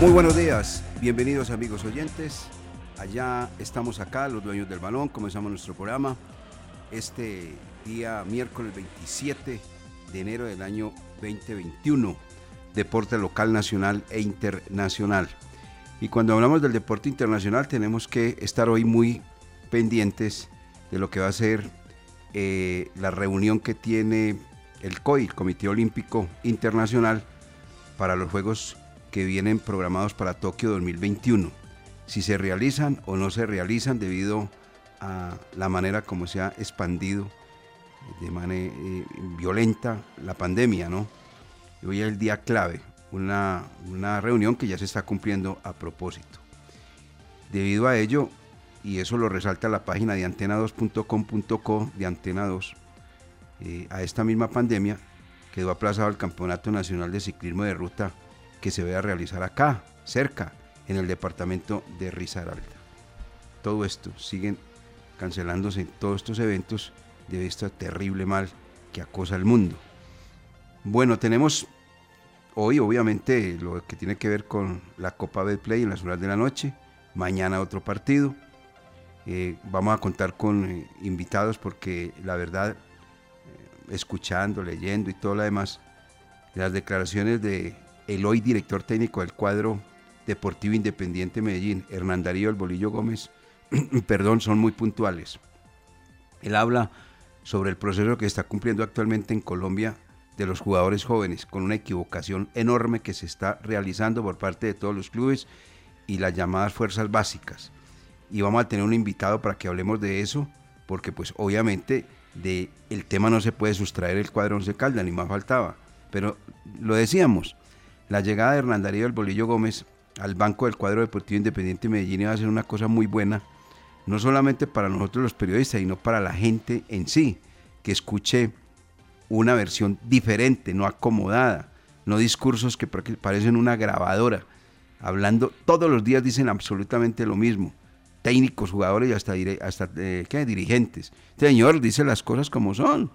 Muy buenos días, bienvenidos amigos oyentes. Allá estamos acá, los dueños del balón, comenzamos nuestro programa este día miércoles 27 de enero del año 2021, deporte local, nacional e internacional. Y cuando hablamos del deporte internacional tenemos que estar hoy muy pendientes de lo que va a ser eh, la reunión que tiene el COI, el Comité Olímpico Internacional, para los Juegos que vienen programados para Tokio 2021. Si se realizan o no se realizan debido a la manera como se ha expandido de manera eh, violenta la pandemia, ¿no? Hoy es el día clave, una, una reunión que ya se está cumpliendo a propósito. Debido a ello, y eso lo resalta la página de antena2.com.co de Antena 2, eh, a esta misma pandemia quedó aplazado el Campeonato Nacional de Ciclismo de Ruta que se va a realizar acá, cerca, en el departamento de Risaralda. Todo esto siguen cancelándose todos estos eventos de este terrible mal que acosa al mundo. Bueno, tenemos hoy obviamente lo que tiene que ver con la Copa Betplay en las horas de la noche, mañana otro partido. Eh, vamos a contar con eh, invitados porque la verdad, eh, escuchando, leyendo y todo lo demás, las declaraciones de el hoy director técnico del cuadro Deportivo Independiente Medellín, Hernán Darío El Bolillo Gómez, perdón, son muy puntuales. Él habla sobre el proceso que está cumpliendo actualmente en Colombia de los jugadores jóvenes, con una equivocación enorme que se está realizando por parte de todos los clubes y las llamadas fuerzas básicas. Y vamos a tener un invitado para que hablemos de eso, porque pues obviamente de el tema no se puede sustraer el cuadro Once Caldas, ni más faltaba. Pero lo decíamos, la llegada de Hernán Darío del Bolillo Gómez al banco del cuadro deportivo independiente de Medellín iba a ser una cosa muy buena, no solamente para nosotros los periodistas, sino para la gente en sí, que escuche una versión diferente, no acomodada, no discursos que parecen una grabadora, hablando, todos los días dicen absolutamente lo mismo, técnicos, jugadores y hasta, eh, dirigentes. Señor dice las cosas como son,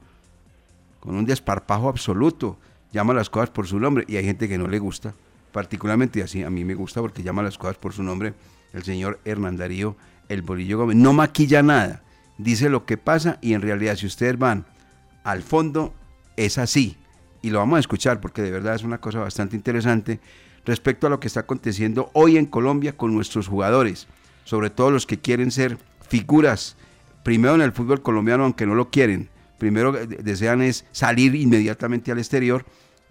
con un desparpajo absoluto, llama las cosas por su nombre y hay gente que no le gusta, particularmente así, a mí me gusta porque llama las cosas por su nombre el señor Hernán Darío El Bolillo Gómez. No maquilla nada, dice lo que pasa y en realidad si ustedes van al fondo es así y lo vamos a escuchar porque de verdad es una cosa bastante interesante respecto a lo que está aconteciendo hoy en Colombia con nuestros jugadores, sobre todo los que quieren ser figuras, primero en el fútbol colombiano aunque no lo quieren, primero desean es salir inmediatamente al exterior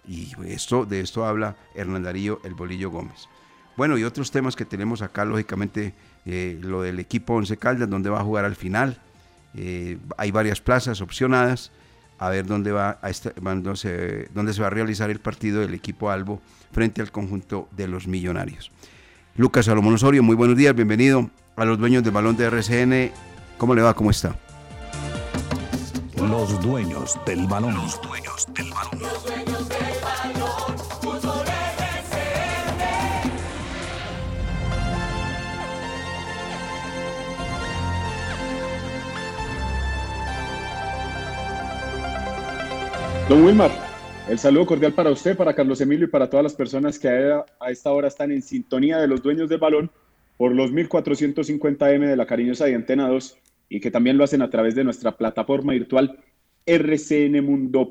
y esto, de esto habla Hernán Darío El Bolillo Gómez. Bueno, y otros temas que tenemos acá, lógicamente, eh, lo del equipo Once Caldas, donde va a jugar al final. Eh, hay varias plazas opcionadas, a ver dónde, va a dónde, se, dónde se va a realizar el partido del equipo Albo frente al conjunto de los millonarios. Lucas Salomón Osorio, muy buenos días, bienvenido a los dueños del balón de RCN. ¿Cómo le va? ¿Cómo está? Los dueños del balón. Los dueños del balón. Los dueños del balón. Don Wilmar, el saludo cordial para usted, para Carlos Emilio y para todas las personas que a, esta hora están en sintonía de los dueños del balón por los 1450M de la cariñosa y Antena 2 y que también lo hacen a través de nuestra plataforma virtual rcnmundo.com.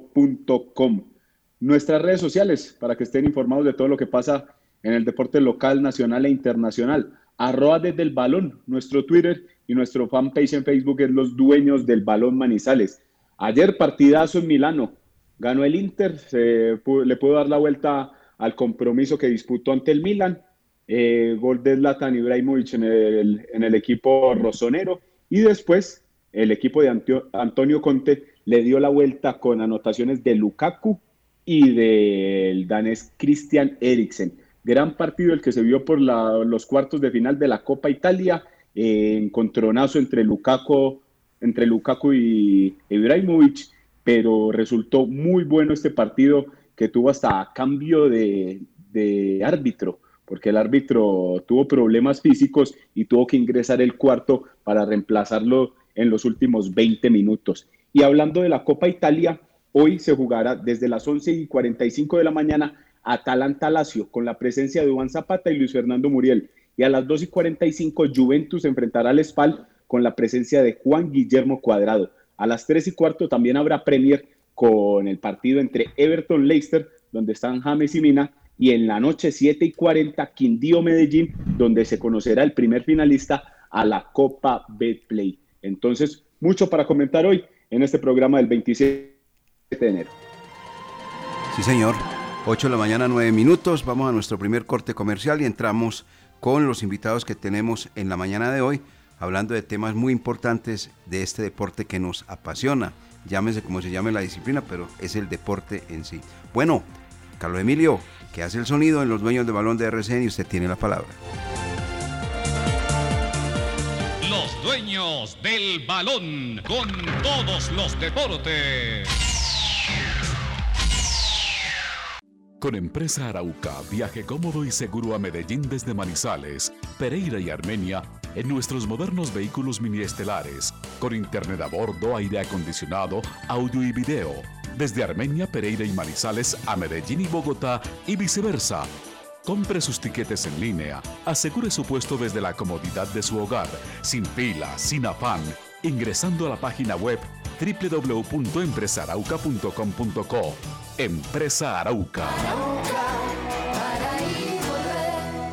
Nuestras redes sociales para que estén informados de todo lo que pasa en el deporte local, nacional e internacional. Arroba desde el balón, nuestro Twitter y nuestro fanpage en Facebook es Los Dueños del Balón Manizales. Ayer partidazo en Milano, ganó el Inter, se, le pudo dar la vuelta al compromiso que disputó ante el Milan. Eh, gol de Zlatan Ibrahimovic en el, en el equipo rosonero y después el equipo de Antonio Conte le dio la vuelta con anotaciones de Lukaku y del danés Christian Eriksen. Gran partido el que se vio por los cuartos de final de la Copa Italia, eh, encontronazo entre Lukaku, entre Lukaku y Ibrahimovic pero resultó muy bueno este partido que tuvo hasta cambio de, árbitro, porque el árbitro tuvo problemas físicos y tuvo que ingresar el cuarto para reemplazarlo en los últimos 20 minutos. Y hablando de la Copa Italia, hoy se jugará desde las 11 y 45 de la mañana Atalanta-Lazio con la presencia de Juan Zapata y Luis Fernando Muriel. Y a las 2 y 45 Juventus enfrentará al Spal con la presencia de Juan Guillermo Cuadrado. A las 3 y cuarto también habrá Premier con el partido entre Everton Leicester, donde están James y Mina, y en la noche 7 y 40 Quindío Medellín, donde se conocerá el primer finalista a la Copa Betplay. Entonces, mucho para comentar hoy en este programa del 27 de enero. Sí, señor. 8 de la mañana, 9 minutos. Vamos a nuestro primer corte comercial y entramos con los invitados que tenemos en la mañana de hoy hablando de temas muy importantes de este deporte que nos apasiona. Llámese como se llame la disciplina, pero es el deporte en sí. Bueno, Carlos Emilio, que hace el sonido en los dueños de balón de RCN y usted tiene la palabra. Los dueños del balón con todos los deportes. Con Empresa Arauca, viaje cómodo y seguro a Medellín desde Manizales, Pereira y Armenia en nuestros modernos vehículos mini estelares, con internet a bordo, aire acondicionado, audio y video, desde Armenia, Pereira y Manizales a Medellín y Bogotá y viceversa. Compre sus tiquetes en línea, asegure su puesto desde la comodidad de su hogar, sin fila, sin afán, ingresando a la página web www.empresarauca.com.co. Empresa Arauca.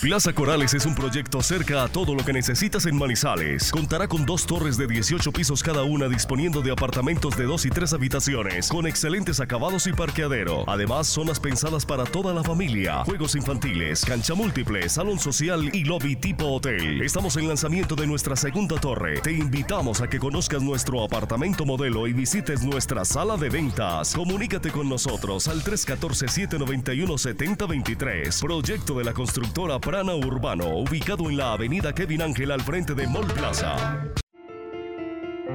Plaza Corales es un proyecto cerca a todo lo que necesitas en Manizales. Contará con dos torres de 18 pisos cada una disponiendo de apartamentos de dos y tres habitaciones, con excelentes acabados y parqueadero. Además, zonas pensadas para toda la familia, juegos infantiles, cancha múltiple, salón social y lobby tipo hotel. Estamos en lanzamiento de nuestra segunda torre. Te invitamos a que conozcas nuestro apartamento modelo y visites nuestra sala de ventas. Comunícate con nosotros al 314-791-7023. Proyecto de la construcción constructora Prana Urbano, ubicado en la avenida Kevin Ángel al frente de Mall Plaza.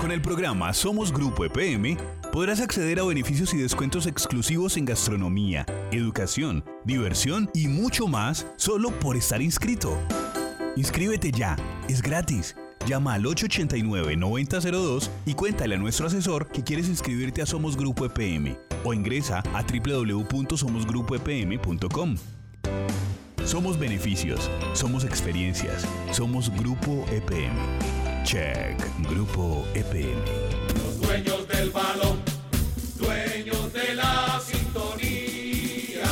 Con el programa Somos Grupo EPM podrás acceder a beneficios y descuentos exclusivos en gastronomía, educación, diversión y mucho más solo por estar inscrito. Inscríbete ya, es gratis. Llama al 889-9002 y cuéntale a nuestro asesor que quieres inscribirte a Somos Grupo EPM o ingresa a www.somosgrupoepm.com. Somos beneficios, somos experiencias, somos Grupo EPM. Check, Grupo EPM. Los dueños del balón, dueños de la sintonía.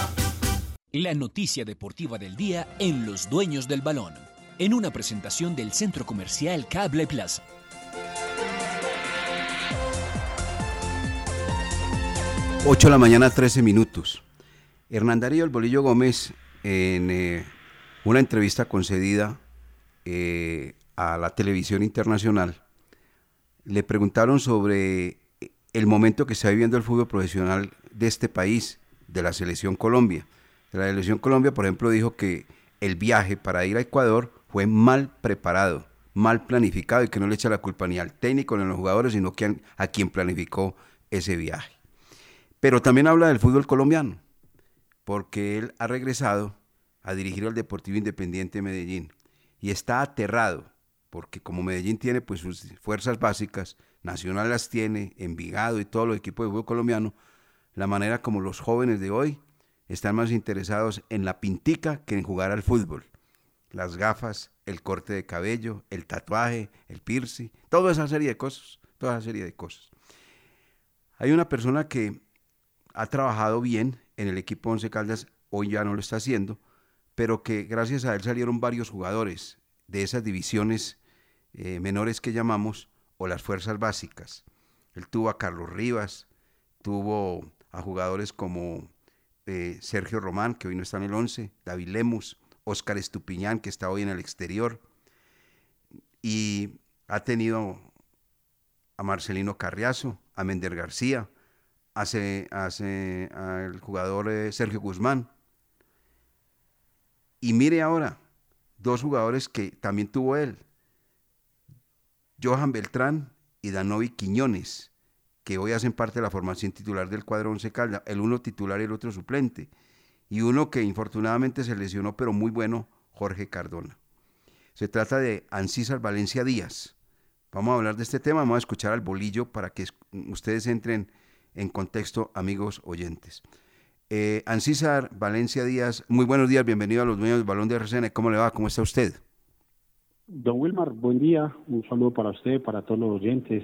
la noticia deportiva del día en Los Dueños del Balón, en una presentación del Centro Comercial Cable Plaza. Ocho de la mañana, 13 minutos. Hernán Darío El Bolillo Gómez, en eh, una entrevista concedida eh, a la televisión internacional, le preguntaron sobre el momento que está viviendo el fútbol profesional de este país, de la selección Colombia. La selección Colombia, por ejemplo, dijo que el viaje para ir a Ecuador fue mal preparado, mal planificado y que no le echa la culpa ni al técnico ni a los jugadores, sino que a quien planificó ese viaje. Pero también habla del fútbol colombiano, porque él ha regresado a dirigir al Deportivo Independiente de Medellín y está aterrado, porque como Medellín tiene pues sus fuerzas básicas, Nacional las tiene, Envigado y todos los equipos de fútbol colombiano, la manera como los jóvenes de hoy están más interesados en la pintica que en jugar al fútbol. Las gafas, el corte de cabello, el tatuaje, el piercing, toda esa serie de cosas, toda esa serie de cosas. Hay una persona que ha trabajado bien en el equipo Once Caldas, hoy ya no lo está haciendo, pero que gracias a él salieron varios jugadores de esas divisiones eh, menores que llamamos, o las fuerzas básicas. Él tuvo a Carlos Rivas, tuvo a jugadores como eh, Sergio Román, que hoy no está en el 11, David Lemus, Óscar Estupiñán, que está hoy en el exterior, y ha tenido a Marcelino Carriazo, a Mender García, hace, hace al jugador eh, Sergio Guzmán. Y mire ahora, dos jugadores que también tuvo él, Johan Beltrán y Danovi Quiñones, que hoy hacen parte de la formación titular del cuadro Once Caldas, el uno titular y el otro suplente, y uno que infortunadamente se lesionó, pero muy bueno, Jorge Cardona. Se trata de Ancísar Valencia Díaz. Vamos a hablar de este tema, vamos a escuchar al bolillo para que ustedes entren en contexto, amigos oyentes. Eh, Ancísar Valencia Díaz, muy buenos días, bienvenido a los dueños del balón de RCN. ¿Cómo le va? ¿Cómo está usted? Don Wilmar, buen día. Un saludo para usted, para todos los oyentes.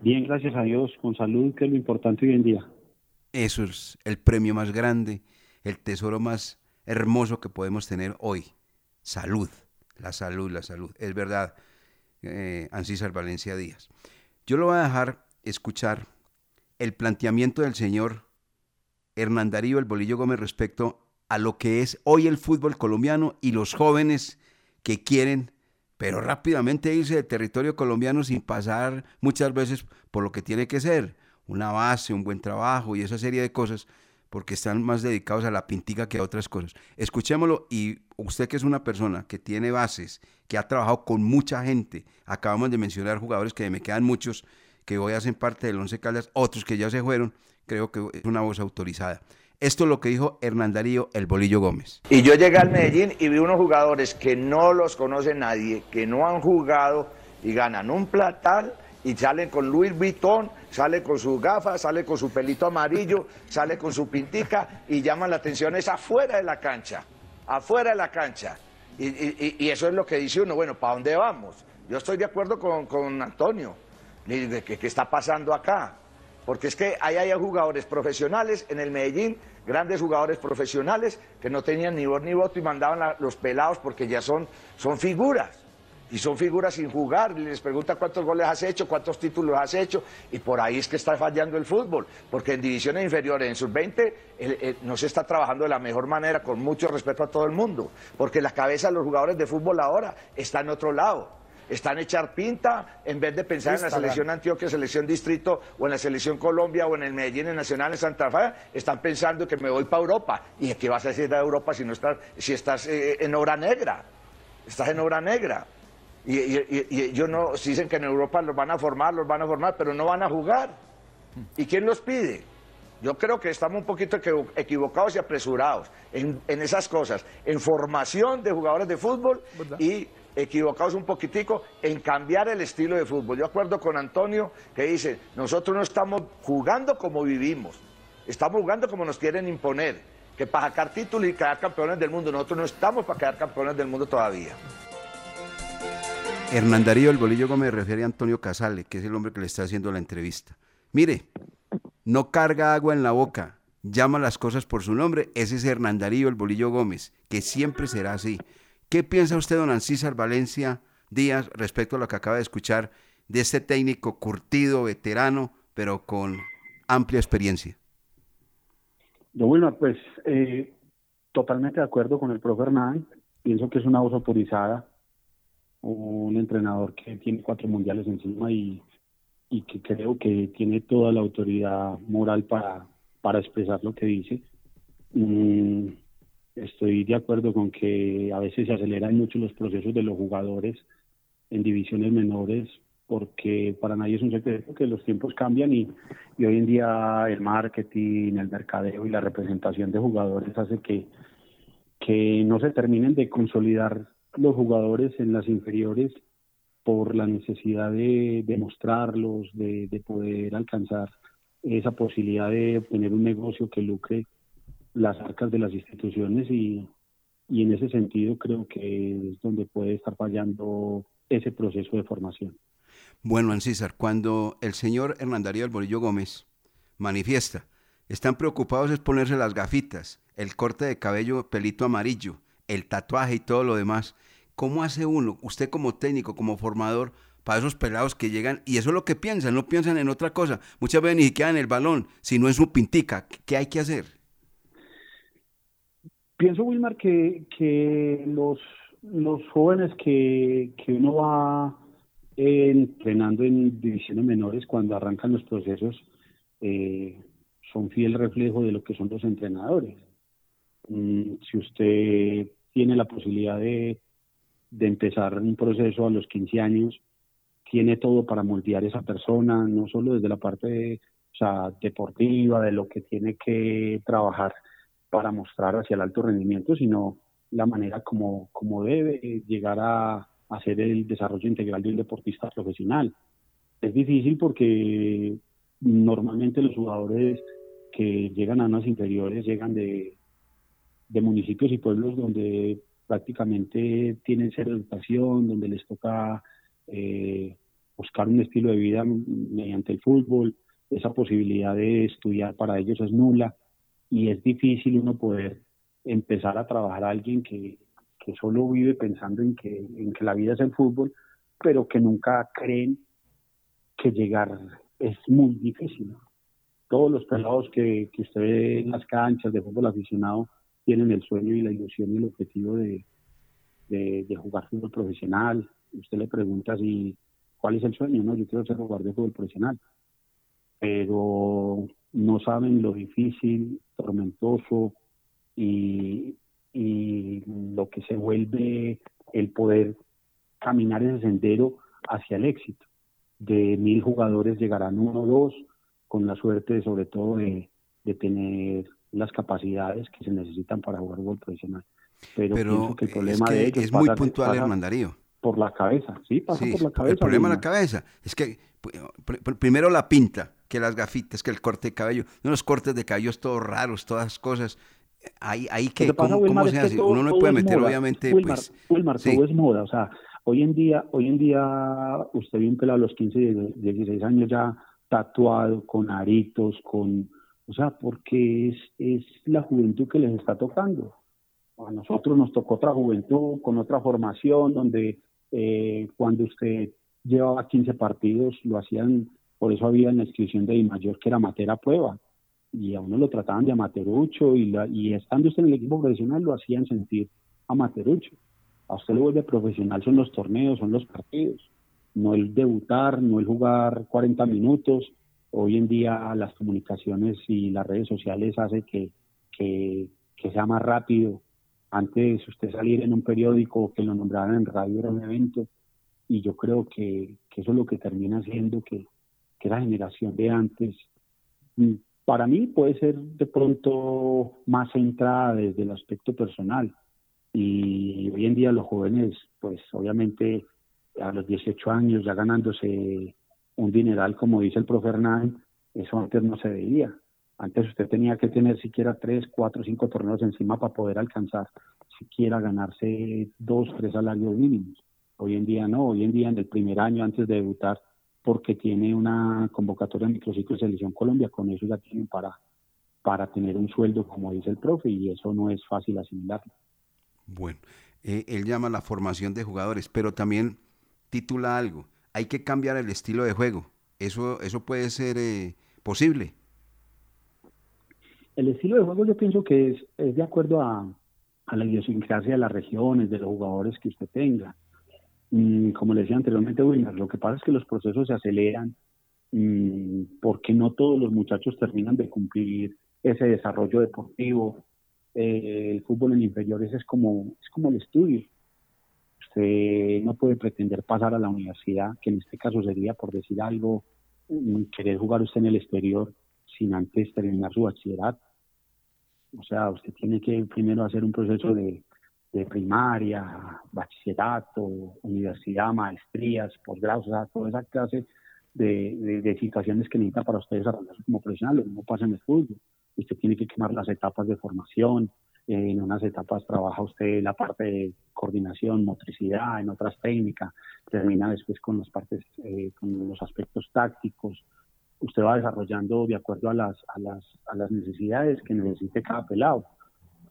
Bien, gracias a Dios, con salud, que es lo importante hoy en día. Eso es el premio más grande, el tesoro más hermoso que podemos tener hoy. Salud, la salud, la salud. Es verdad, eh, Ancísar Valencia Díaz. Yo lo voy a dejar escuchar el planteamiento del señor Hernán Darío El Bolillo Gómez respecto a lo que es hoy el fútbol colombiano y los jóvenes que quieren pero rápidamente irse del territorio colombiano sin pasar muchas veces por lo que tiene que ser, una base, un buen trabajo y esa serie de cosas, porque están más dedicados a la pintica que a otras cosas. Escuchémoslo y usted que es una persona que tiene bases, que ha trabajado con mucha gente, acabamos de mencionar jugadores que me quedan muchos, que hoy hacen parte del Once Caldas, otros que ya se fueron, creo que es una voz autorizada. Esto es lo que dijo Hernán Darío El Bolillo Gómez. Y yo llegué al Medellín y vi unos jugadores que no los conoce nadie, que no han jugado y ganan un platal y salen con Luis Vuitton, sale con sus gafas, sale con su pelito amarillo, sale con su pintica y llaman la atención es afuera de la cancha, afuera de la cancha. Y, eso es lo que dice uno, bueno, ¿para dónde vamos? Yo estoy de acuerdo con, con Antonio, ¿qué, ¿qué está pasando acá? Porque es que ahí hay jugadores profesionales en el Medellín, grandes jugadores profesionales que no tenían ni voz ni voto y mandaban los pelados porque ya son, son figuras. Y son figuras sin jugar. Les pregunta cuántos goles has hecho, cuántos títulos has hecho. Y por ahí es que está fallando el fútbol. Porque en divisiones inferiores, en sub-20, no se está trabajando de la mejor manera, con mucho respeto a todo el mundo. Porque la cabeza de los jugadores de fútbol ahora está en otro lado están echar pinta en vez de pensar en la selección Antioquia, selección Distrito o en la selección Colombia o en el Medellín en Nacional en Santa Fe, están pensando que me voy para Europa. ¿Y qué vas a decir de Europa si no estás, si estás eh, en obra negra? Estás en obra negra. Y, ellos no, dicen que en Europa los van a formar, los van a formar, pero no van a jugar. ¿Y quién los pide? Yo creo que estamos un poquito equivocados y apresurados en, en esas cosas, en formación de jugadores de fútbol y equivocados un poquitico en cambiar el estilo de fútbol. Yo acuerdo con Antonio que dice, nosotros no estamos jugando como vivimos, estamos jugando como nos quieren imponer, que para sacar títulos y quedar campeones del mundo, nosotros no estamos para quedar campeones del mundo todavía. Hernán Darío El Bolillo Gómez refiere a Antonio Casale, que es el hombre que le está haciendo la entrevista. Mire, no carga agua en la boca, llama las cosas por su nombre, ese es Hernán Darío el Bolillo Gómez, que siempre será así. ¿Qué piensa usted, don Ancísar Valencia Díaz, respecto a lo que acaba de escuchar de este técnico curtido, veterano, pero con amplia experiencia? Don Wilmar, pues eh, totalmente de acuerdo con el profe Hernán. Pienso que es una voz autorizada, un entrenador que tiene cuatro mundiales encima y, y que creo que tiene toda la autoridad moral para, para expresar lo que dice. Mm, estoy de acuerdo con que a veces se aceleran mucho los procesos de los jugadores en divisiones menores porque para nadie es un secreto que los tiempos cambian y, hoy en día el marketing, el mercadeo y la representación de jugadores hace que, que no se terminen de consolidar los jugadores en las inferiores por la necesidad de demostrarlos, de, de poder alcanzar esa posibilidad de obtener un negocio que lucre las arcas de las instituciones y, y en ese sentido creo que es donde puede estar fallando ese proceso de formación. Bueno, Ancísar, cuando el señor Hernán Darío Bolillo Gómez manifiesta, están preocupados es ponerse las gafitas, el corte de cabello pelito amarillo, el tatuaje y todo lo demás. ¿Cómo hace uno, usted como técnico, como formador, para esos pelados que llegan, y eso es lo que piensan, no piensan en otra cosa. Muchas veces ni siquiera en el balón, sino en su pintica. ¿Qué hay que hacer? Pienso, Wilmar, que, que los, los jóvenes que, que uno va entrenando en divisiones menores cuando arrancan los procesos eh, son fiel reflejo de lo que son los entrenadores. Mm, si usted tiene la posibilidad de, de empezar un proceso a los 15 años, tiene todo para moldear esa persona, no solo desde la parte o sea, deportiva, de lo que tiene que trabajar para mostrar hacia el alto rendimiento, sino la manera como, como debe llegar a, hacer el desarrollo integral de un deportista profesional. Es difícil porque normalmente los jugadores que llegan a unas inferiores llegan de, de municipios y pueblos donde prácticamente tienen ser educación, donde les toca eh, buscar un estilo de vida mediante el fútbol, esa posibilidad de estudiar para ellos es nula y es difícil uno poder empezar a trabajar a alguien que, que solo vive pensando en que, en que la vida es el fútbol, pero que nunca creen que llegar es muy difícil. Todos los pelados que, que usted ve en las canchas de fútbol aficionado tienen el sueño y la ilusión y el objetivo de, de, jugar fútbol profesional. Usted le pregunta si cuál es el sueño, ¿no? Yo quiero ser jugador de fútbol profesional. Pero no saben lo difícil, tormentoso y, y lo que se vuelve el poder caminar ese sendero hacia el éxito. De mil jugadores llegarán uno o dos, con la suerte sobre todo de, de tener las capacidades que se necesitan para jugar fútbol profesional. Pero, Pero que el problema de ellos es muy puntual, Hermandarío. Por la cabeza, sí, pasa por la cabeza. El problema de la cabeza es que primero la pinta, que las gafitas, que el corte de cabello, unos cortes de cabello todos raros, todas cosas. Ahí, ahí que, ¿cómo, se hace? Uno no puede meter, obviamente, pues... todo es moda, o sea, hoy en día, hoy en día, usted un pelado a los 15, 16 años ya tatuado, con aritos, con o sea, porque es, es la juventud que les está tocando. A nosotros nos tocó otra juventud con otra formación donde eh, cuando usted llevaba 15 partidos lo hacían, por eso había en la inscripción de mayor que era matera prueba y a uno lo trataban de amaterucho y, y estando usted en el equipo profesional lo hacían sentir amaterucho. A usted lo vuelve profesional son los torneos, son los partidos, no el debutar, no el jugar 40 minutos, hoy en día las comunicaciones y las redes sociales hacen que, que, sea más rápido. Antes usted salir en un periódico que lo nombraran en radio era un evento y yo creo que, eso es lo que termina siendo que, que la generación de antes, mm, para mí puede ser de pronto más centrada desde el aspecto personal y hoy en día los jóvenes, pues obviamente a los 18 años ya ganándose un dineral, como dice el profe Hernán, eso antes no se veía. Antes usted tenía que tener siquiera tres, cuatro, cinco torneos encima para poder alcanzar siquiera ganarse dos, tres salarios mínimos. Hoy en día no, hoy en día en el primer año antes de debutar, porque tiene una convocatoria en microciclo de selección Colombia, con eso ya tienen para, para tener un sueldo, como dice el profe, y eso no es fácil asimilar. Bueno, eh, él llama la formación de jugadores, pero también titula algo, hay que cambiar el estilo de juego. ¿Eso, eso puede ser eh, posible? El estilo de juego yo pienso que es, es de acuerdo a, a la idiosincrasia de las regiones, de los jugadores que usted tenga. Mm, como le decía anteriormente, Wilmer, lo que pasa es que los procesos se aceleran mm, porque no todos los muchachos terminan de cumplir ese desarrollo deportivo. Eh, el fútbol en inferiores es como, es como el estudio. Usted no puede pretender pasar a la universidad, que en este caso sería, por decir algo, mm, querer jugar usted en el exterior sin antes terminar su bachillerato. O sea, usted tiene que primero hacer un proceso de, primaria, bachillerato, universidad, maestrías, posgrados, o sea, toda esa clase de, situaciones que necesita para usted desarrollarse como profesional. Lo mismo pasa en el fútbol. Usted tiene que quemar las etapas de formación. en unas etapas trabaja usted la parte de coordinación, motricidad, en otras técnicas. Termina después con las partes, eh, con los aspectos tácticos, usted va desarrollando de acuerdo a las, a las, a las necesidades que necesite cada pelado.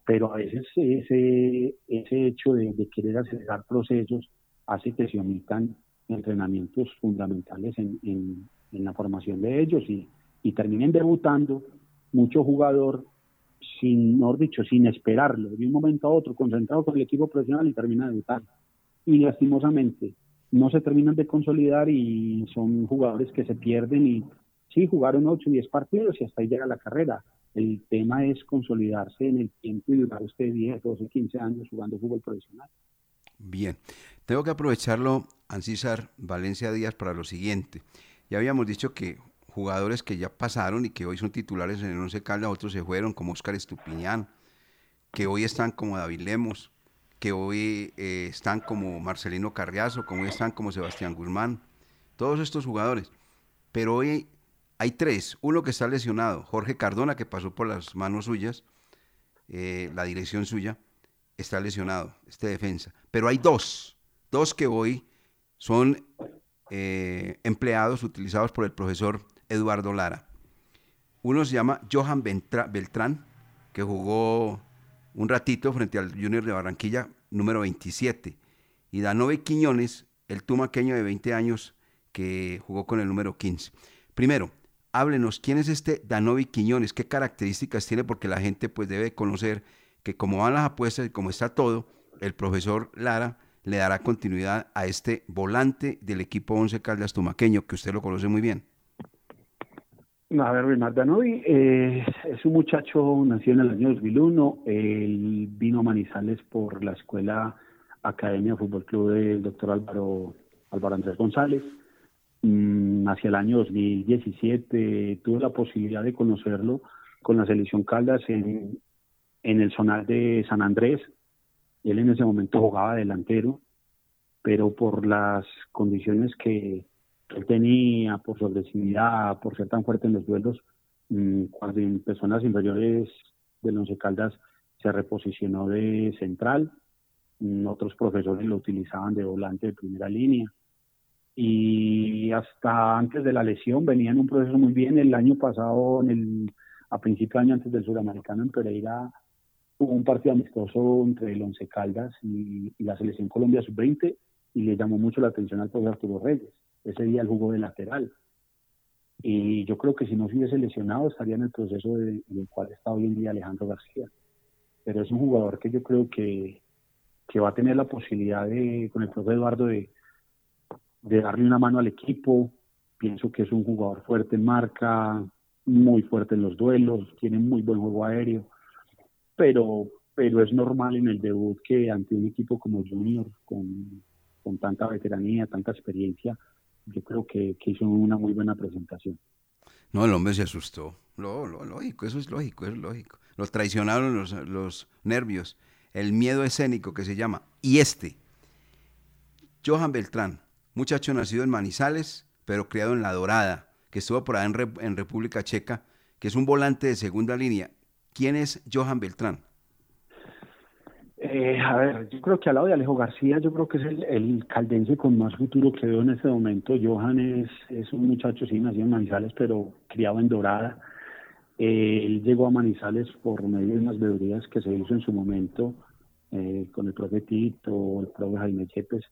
Pero a veces ese, ese hecho de, querer acelerar procesos hace que se omitan entrenamientos fundamentales en, en, la formación de ellos y, y terminen debutando mucho jugador sin, mejor dicho, sin esperarlo, de un momento a otro, concentrado con el equipo profesional y termina debutando. Y lastimosamente no se terminan de consolidar y son jugadores que se pierden y Sí, jugaron 8 y 10 partidos y hasta ahí llega la carrera. El tema es consolidarse en el tiempo y durar usted 10, 12, 15 años jugando fútbol profesional. Bien, tengo que aprovecharlo, Ancísar Valencia Díaz, para lo siguiente. Ya habíamos dicho que jugadores que ya pasaron y que hoy son titulares en el Once Caldas, otros se fueron, como Oscar Estupiñán, que hoy están como David Lemos, que hoy eh, están como Marcelino Carriazo, como hoy están como Sebastián Guzmán, todos estos jugadores. Pero hoy hay tres, uno que está lesionado, Jorge Cardona, que pasó por las manos suyas, eh, la dirección suya, está lesionado, este defensa. Pero hay dos, dos que hoy son eh, empleados utilizados por el profesor Eduardo Lara. Uno se llama Johan Beltrán, que jugó un ratito frente al Junior de Barranquilla, número 27. Y Danove Quiñones, el tumaqueño de 20 años, que jugó con el número 15. Primero, háblenos, ¿quién es este Danovi Quiñones? ¿Qué características tiene? Porque la gente pues debe conocer que como van las apuestas y como está todo, el profesor Lara le dará continuidad a este volante del equipo Once Caldas Tumaqueño, que usted lo conoce muy bien. A ver, Bernardo Danovi eh, es un muchacho, nació en el año 2001, él vino a Manizales por la escuela Academia Fútbol Club del doctor Álvaro, Álvaro Andrés González, Mm, hacia el año 2017 tuve la posibilidad de conocerlo con la selección Caldas en, en el zonal de San Andrés. Él en ese momento jugaba delantero, pero por las condiciones que él tenía, por su agresividad, por ser tan fuerte en los duelos, mm, cuando en personas inferiores del Once Caldas se reposicionó de central, mm, otros profesores lo utilizaban de volante de primera línea y hasta antes de la lesión venía en un proceso muy bien. El año pasado, en el, a principio de año antes del Suramericano en Pereira, hubo un partido amistoso entre el Once Caldas y, la Selección Colombia Sub-20 y le llamó mucho la atención al profesor Arturo Reyes. Ese día él jugó de lateral. Y yo creo que si no se hubiese lesionado estaría en el proceso de, en el cual está hoy en día Alejandro García. Pero es un jugador que yo creo que, que va a tener la posibilidad de, con el profe Eduardo, de, de darle una mano al equipo. Pienso que es un jugador fuerte en marca, muy fuerte en los duelos, tiene muy buen juego aéreo, pero, pero es normal en el debut que ante un equipo como Junior, con, con tanta veteranía, tanta experiencia, yo creo que, hizo una muy buena presentación. No, el hombre se asustó. Lo, lo, lógico, eso es lógico, es lógico. Los traicionaron los, los nervios, el miedo escénico que se llama. Y este, Johan Beltrán, muchacho nacido en Manizales, pero criado en La Dorada, que estuvo por ahí en, República Checa, que es un volante de segunda línea. ¿Quién es Johan Beltrán? Eh, a ver, yo creo que al lado de Alejo García, yo creo que es el, caldense con más futuro que veo en este momento. Johan es, un muchacho, sí, nacido en Manizales, pero criado en Dorada. él llegó a Manizales por medio de unas veedurías que se hizo en su momento eh, con el profe Tito, el profe Jaime Chepes,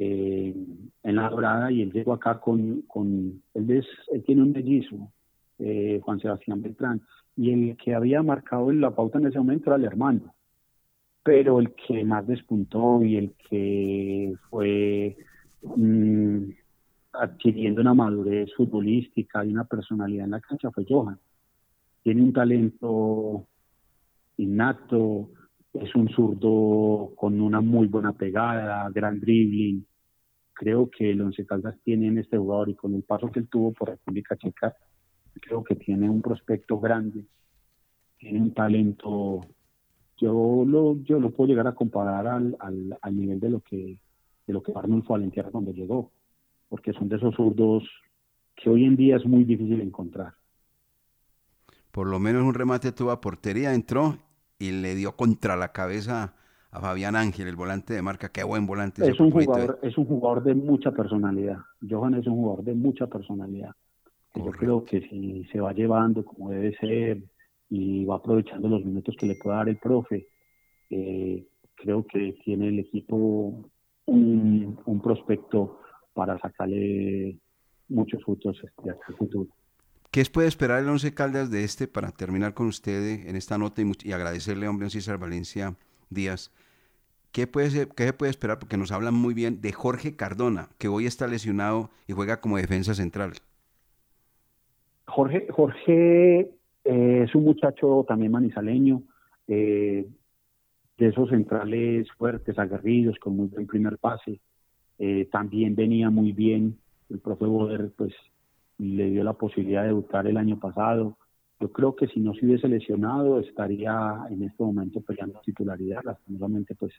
eh, en la dorada y él llegó acá con, con él, es, tiene un mellizo, eh, Juan Sebastián Beltrán, y el que había marcado la pauta en ese momento era el hermano, pero el que más despuntó y el que fue mm, adquiriendo una madurez futbolística y una personalidad en la cancha fue Johan. Tiene un talento innato, es un zurdo con una muy buena pegada, gran dribbling. Creo que el Once Caldas tiene en este jugador y con el paso que él tuvo por República Checa, creo que tiene un prospecto grande, tiene un talento. Yo lo, yo lo puedo llegar a comparar al, al, al nivel de lo que de lo que Arnulfo Valentierra cuando llegó, porque son de esos zurdos que hoy en día es muy difícil encontrar. Por lo menos un remate tuvo a portería, entró y le dio contra la cabeza a Fabián Ángel, el volante de marca. Qué buen volante. Es un, jugador, es un jugador de mucha personalidad. Johan es un jugador de mucha personalidad. Yo creo que si se va llevando como debe ser y va aprovechando los minutos que le pueda dar el profe, eh, creo que tiene el equipo un, un prospecto para sacarle muchos frutos hacia el futuro. ¿Qué puede esperar el Once Caldas de este para terminar con usted en esta nota y, agradecerle a hombre César Valencia Díaz? ¿Qué puede, ¿Qué puede esperar? Porque nos hablan muy bien de Jorge Cardona, que hoy está lesionado y juega como defensa central. Jorge, Jorge eh, es un muchacho también manizaleño, eh, de esos centrales fuertes, aguerridos, con muy buen primer pase. Eh, también venía muy bien el profe Boder, pues le dio la posibilidad de debutar el año pasado. Yo creo que si no se hubiese lesionado estaría en este momento peleando titularidad. Lastimosamente, pues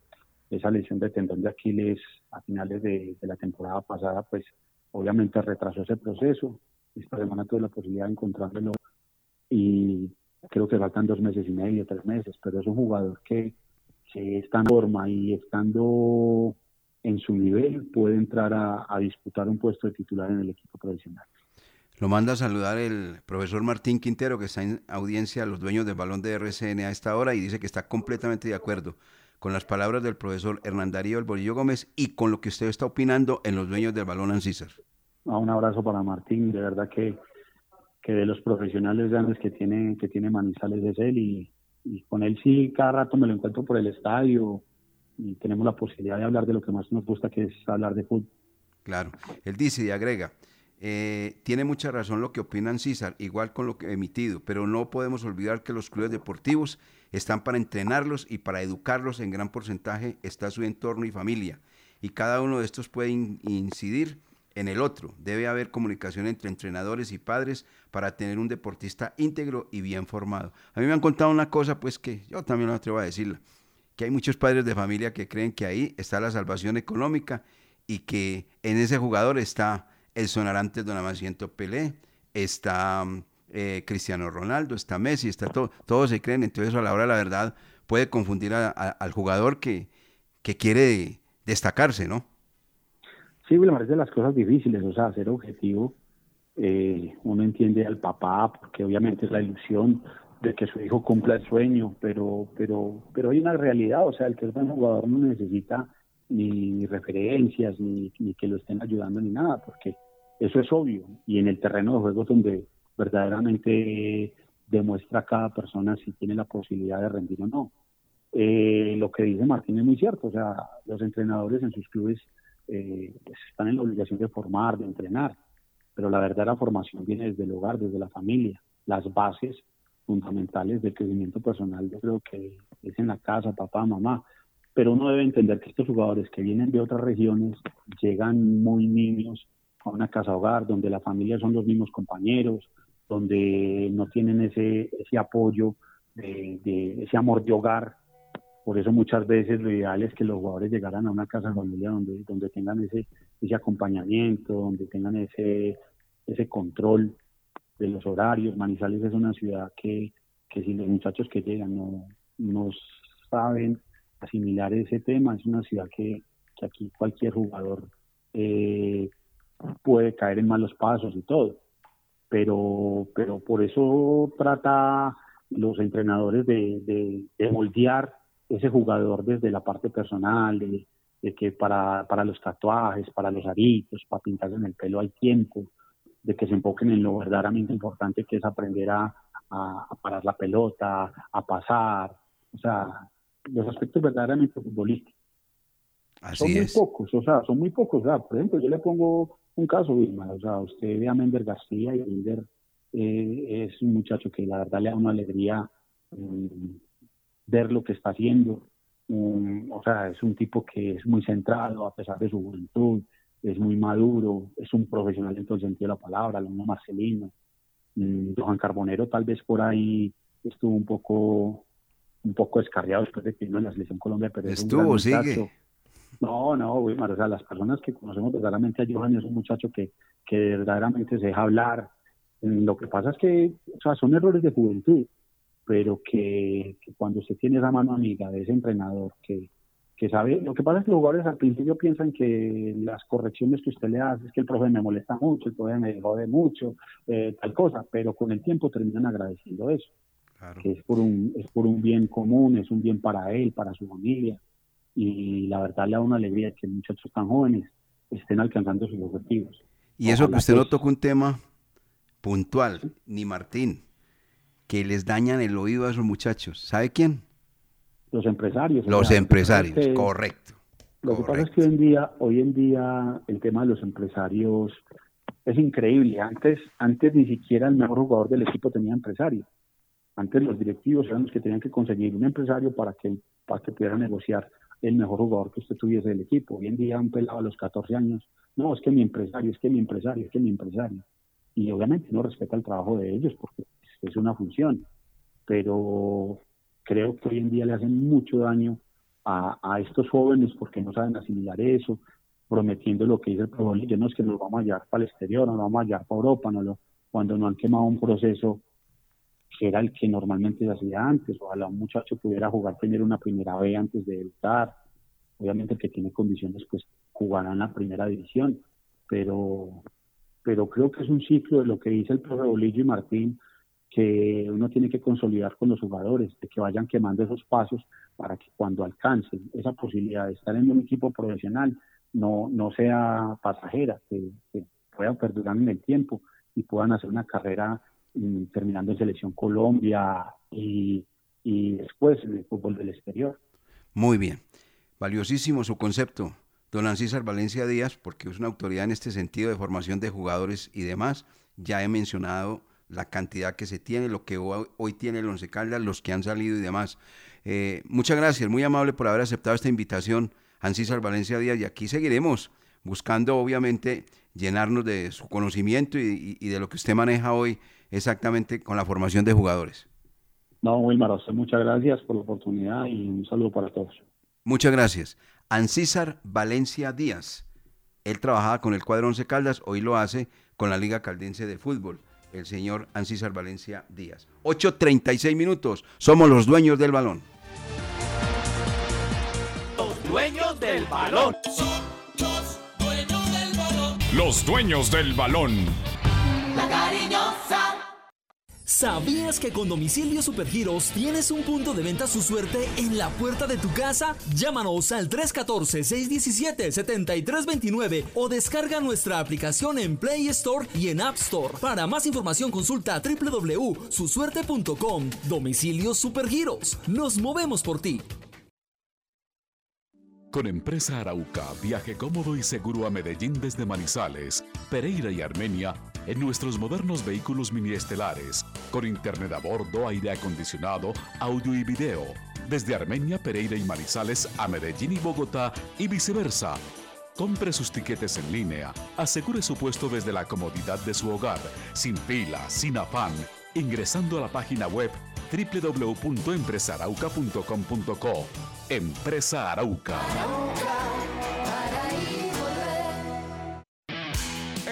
esa lesión de tendón de Aquiles a finales de, la temporada pasada, pues obviamente retrasó ese proceso. Esta semana tuve la posibilidad de encontrármelo y creo que faltan dos meses y medio, tres meses, pero es un jugador que, que está en forma y estando en su nivel puede entrar a, a disputar un puesto de titular en el equipo profesional. Lo manda a saludar el profesor Martín Quintero, que está en audiencia a los dueños del balón de RCN a esta hora y dice que está completamente de acuerdo con las palabras del profesor Hernán Darío El Bolillo Gómez y con lo que usted está opinando en los dueños del balón Ancísar. Ah, un abrazo para Martín, de verdad que, que de los profesionales grandes que tiene, que tiene Manizales es él y, y con él sí cada rato me lo encuentro por el estadio y tenemos la posibilidad de hablar de lo que más nos gusta, que es hablar de fútbol. Claro, él dice y agrega, eh, tiene mucha razón lo que opinan César, igual con lo que he emitido, pero no podemos olvidar que los clubes deportivos están para entrenarlos y para educarlos en gran porcentaje está su entorno y familia. Y cada uno de estos puede incidir en el otro. Debe haber comunicación entre entrenadores y padres para tener un deportista íntegro y bien formado. A mí me han contado una cosa, pues que yo también lo atrevo a decirla, que hay muchos padres de familia que creen que ahí está la salvación económica y que en ese jugador está el sonarante Don Amaciento Pelé, está eh, Cristiano Ronaldo, está Messi, está todo, todos se creen, entonces a la hora de la verdad puede confundir al jugador que, que quiere destacarse, ¿no? Sí, me parece las cosas difíciles, o sea, ser objetivo, eh, uno entiende al papá, porque obviamente es la ilusión de que su hijo cumpla el sueño, pero, pero, pero hay una realidad, o sea, el que es buen jugador no necesita ni, referencias, ni, ni, que lo estén ayudando, ni nada, porque eso es obvio. Y en el terreno de juego donde verdaderamente demuestra cada persona si tiene la posibilidad de rendir o no. Eh, lo que dice Martín es muy cierto, o sea, los entrenadores en sus clubes eh, pues, están en la obligación de formar, de entrenar, pero la verdadera formación viene desde el hogar, desde la familia. Las bases fundamentales del crecimiento personal yo creo que es en la casa, papá, mamá, pero uno debe entender que estos jugadores que vienen de otras regiones llegan muy niños a una casa hogar donde la familia son los mismos compañeros, donde no tienen ese, ese apoyo, de, ese amor de hogar. Por eso muchas veces lo ideal es que los jugadores llegaran a una casa familia donde, donde tengan ese, ese acompañamiento, donde tengan ese, ese control de los horarios. Manizales es una ciudad que, que si los muchachos que llegan no, no saben asimilar ese tema, es una ciudad que, que aquí cualquier jugador eh, puede caer en malos pasos y todo. pero, pero por eso trata los entrenadores de, de, moldear ese jugador desde la parte personal, de, que para, para los tatuajes, para los aritos, para pintarse en el pelo hay tiempo, de que se enfoquen en lo verdaderamente importante que es aprender a, a, parar la pelota, a pasar, o sea, los aspectos verdaderamente futbolísticos. son muy pocos, o sea, son muy pocos. O sea, por ejemplo, yo le pongo un caso, Vilma, o sea, usted ve a Mender García y Mender eh, es un muchacho que la verdad le da una alegría mm, ver lo que está haciendo. Mm, o sea, es un tipo que es muy centrado a pesar de su juventud, es muy maduro, es un profesional en todo el sentido de la palabra, mismo Marcelino. Mm, Johan Carbonero tal vez por ahí estuvo un poco un poco descarriado después de que vino en la selección Colombia, pero estuvo, es sigue. No, no, o sea, las personas que conocemos verdaderamente a Johan es un muchacho que, que verdaderamente se deja hablar. Mm, lo que pasa es que, o sea, son errores de juventud, pero que, que cuando se tiene esa mano amiga de ese entrenador que, que sabe, lo que pasa es que los jugadores al principio piensan que las correcciones que usted le hace es que el profe me molesta mucho, el profe me jode mucho, eh, tal cosa, pero con el tiempo terminan agradeciendo eso, que es por, un, es por un bien común, es un bien para él, para su familia, y la verdad le da una alegría que muchachos tan jóvenes estén alcanzando sus objetivos. Y eso que usted no tocó un tema puntual, ni Martín, que les dañan el oído a esos muchachos. ¿Sabe quién? Los empresarios. Los empresarios, correcto. Lo que pasa es que hoy en día, hoy en día el tema de los empresarios es increíble. Antes, antes ni siquiera el mejor jugador del equipo tenía empresario. Antes los directivos eran los que tenían que conseguir un empresario para que, para que pudiera negociar el mejor jugador que usted tuviese del equipo. Hoy en día un pelado a los 14 años, no, es que mi empresario, es que mi empresario, es que mi empresario. Y obviamente no respeta el trabajo de ellos porque es una función. Pero creo que hoy en día le hacen mucho daño a, estos jóvenes porque no saben asimilar eso, prometiendo lo que dice el profesor no es que nos vamos a llevar para el exterior, nos vamos a llevar para Europa, no lo, cuando no han quemado un proceso que era el que normalmente se hacía antes. Ojalá un muchacho pudiera jugar tener una primera B antes de debutar. Obviamente el que tiene condiciones pues jugará en la primera división, pero, pero creo que es un ciclo de lo que dice el profe Bolillo y Martín, que uno tiene que consolidar con los jugadores, de que vayan quemando esos pasos para que cuando alcancen esa posibilidad de estar en un equipo profesional no, no sea pasajera, que, puedan perdurar en el tiempo y puedan hacer una carrera terminando en Selección Colombia y, y después en el fútbol del exterior. Muy bien, valiosísimo su concepto, don Ancísar Valencia Díaz, porque es una autoridad en este sentido de formación de jugadores y demás. Ya he mencionado la cantidad que se tiene, lo que hoy, tiene el Once Caldas, los que han salido y demás. Eh, muchas gracias, muy amable por haber aceptado esta invitación, Ancísar Valencia Díaz, y aquí seguiremos buscando, obviamente, llenarnos de su conocimiento y, de lo que usted maneja hoy exactamente con la formación de jugadores. No, Wilmar, muchas gracias por la oportunidad y un saludo para todos. Muchas gracias. Ancísar Valencia Díaz. Él trabajaba con el cuadro Once Caldas, hoy lo hace con la Liga Caldense de Fútbol el señor Ancísar Valencia Díaz. 8.36 minutos. Somos los dueños del balón. Los dueños del balón. los dueños del balón. Los dueños del balón. La cariñosa. ¿Sabías que con Domicilio Supergiros tienes un punto de venta su suerte en la puerta de tu casa? Llámanos al 314-617-7329 o descarga nuestra aplicación en Play Store y en App Store. Para más información consulta www.susuerte.com. Domicilio Supergiros. Nos movemos por ti. Con Empresa Arauca, viaje cómodo y seguro a Medellín desde Manizales, Pereira y Armenia en nuestros modernos vehículos mini estelares, con internet a bordo, aire acondicionado, audio y video, desde Armenia, Pereira y Manizales a Medellín y Bogotá y viceversa. Compre sus tiquetes en línea, asegure su puesto desde la comodidad de su hogar, sin fila, sin afán, ingresando a la página web www.empresarauca.com.co. Empresa Arauca.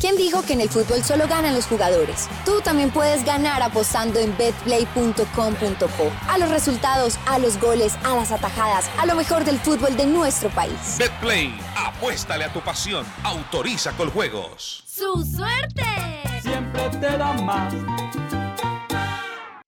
¿Quién dijo que en el fútbol solo ganan los jugadores? Tú también puedes ganar apostando en betplay.com.co. A los resultados, a los goles, a las atajadas, a lo mejor del fútbol de nuestro país. Betplay, apuéstale a tu pasión. Autoriza con juegos. ¡Su suerte! Siempre te da más.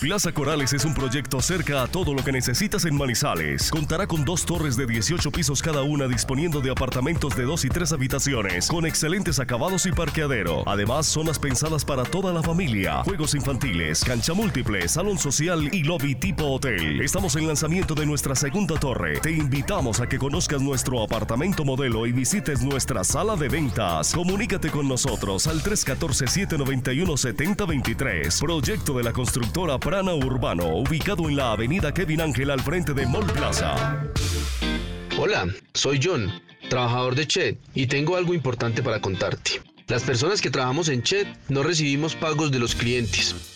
Plaza Corales es un proyecto cerca a todo lo que necesitas en Manizales. Contará con dos torres de 18 pisos cada una disponiendo de apartamentos de dos y tres habitaciones, con excelentes acabados y parqueadero. Además, zonas pensadas para toda la familia, juegos infantiles, cancha múltiple, salón social y lobby tipo hotel. Estamos en lanzamiento de nuestra segunda torre. Te invitamos a que conozcas nuestro apartamento modelo y visites nuestra sala de ventas. Comunícate con nosotros al 314-791-7023. Proyecto de la constructora Prana Urbano, ubicado en la avenida Kevin Ángel al frente de Mall Plaza. Hola, soy John, trabajador de Chet, y tengo algo importante para contarte. Las personas que trabajamos en Chet no recibimos pagos de los clientes.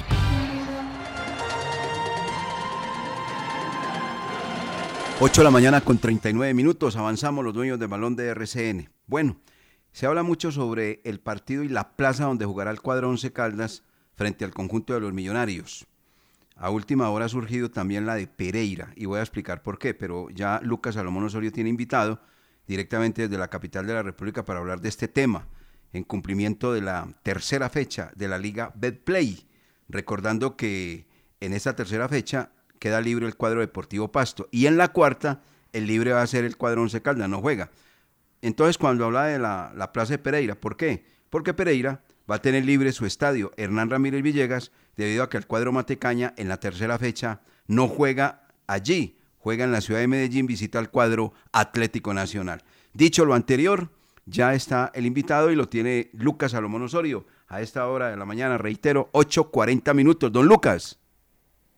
Ocho de la mañana con 39 minutos, avanzamos los dueños del balón de RCN. Bueno, se habla mucho sobre el partido y la plaza donde jugará el cuadro Once Caldas frente al conjunto de los millonarios. A última hora ha surgido también la de Pereira y voy a explicar por qué, pero ya Lucas Salomón Osorio tiene invitado directamente desde la capital de la República para hablar de este tema en cumplimiento de la tercera fecha de la Liga Betplay, recordando que en esta tercera fecha queda libre el cuadro Deportivo Pasto y en la cuarta el libre va a ser el cuadro Once Caldas, no juega. Entonces cuando habla de la, la plaza de Pereira, ¿por qué? Porque Pereira va a tener libre su estadio Hernán Ramírez Villegas debido a que el cuadro Matecaña en la tercera fecha no juega allí, juega en la ciudad de Medellín, visita al cuadro Atlético Nacional. Dicho lo anterior, ya está el invitado y lo tiene Lucas Salomón Osorio a esta hora de la mañana, reitero, 8.40 minutos. Don Lucas.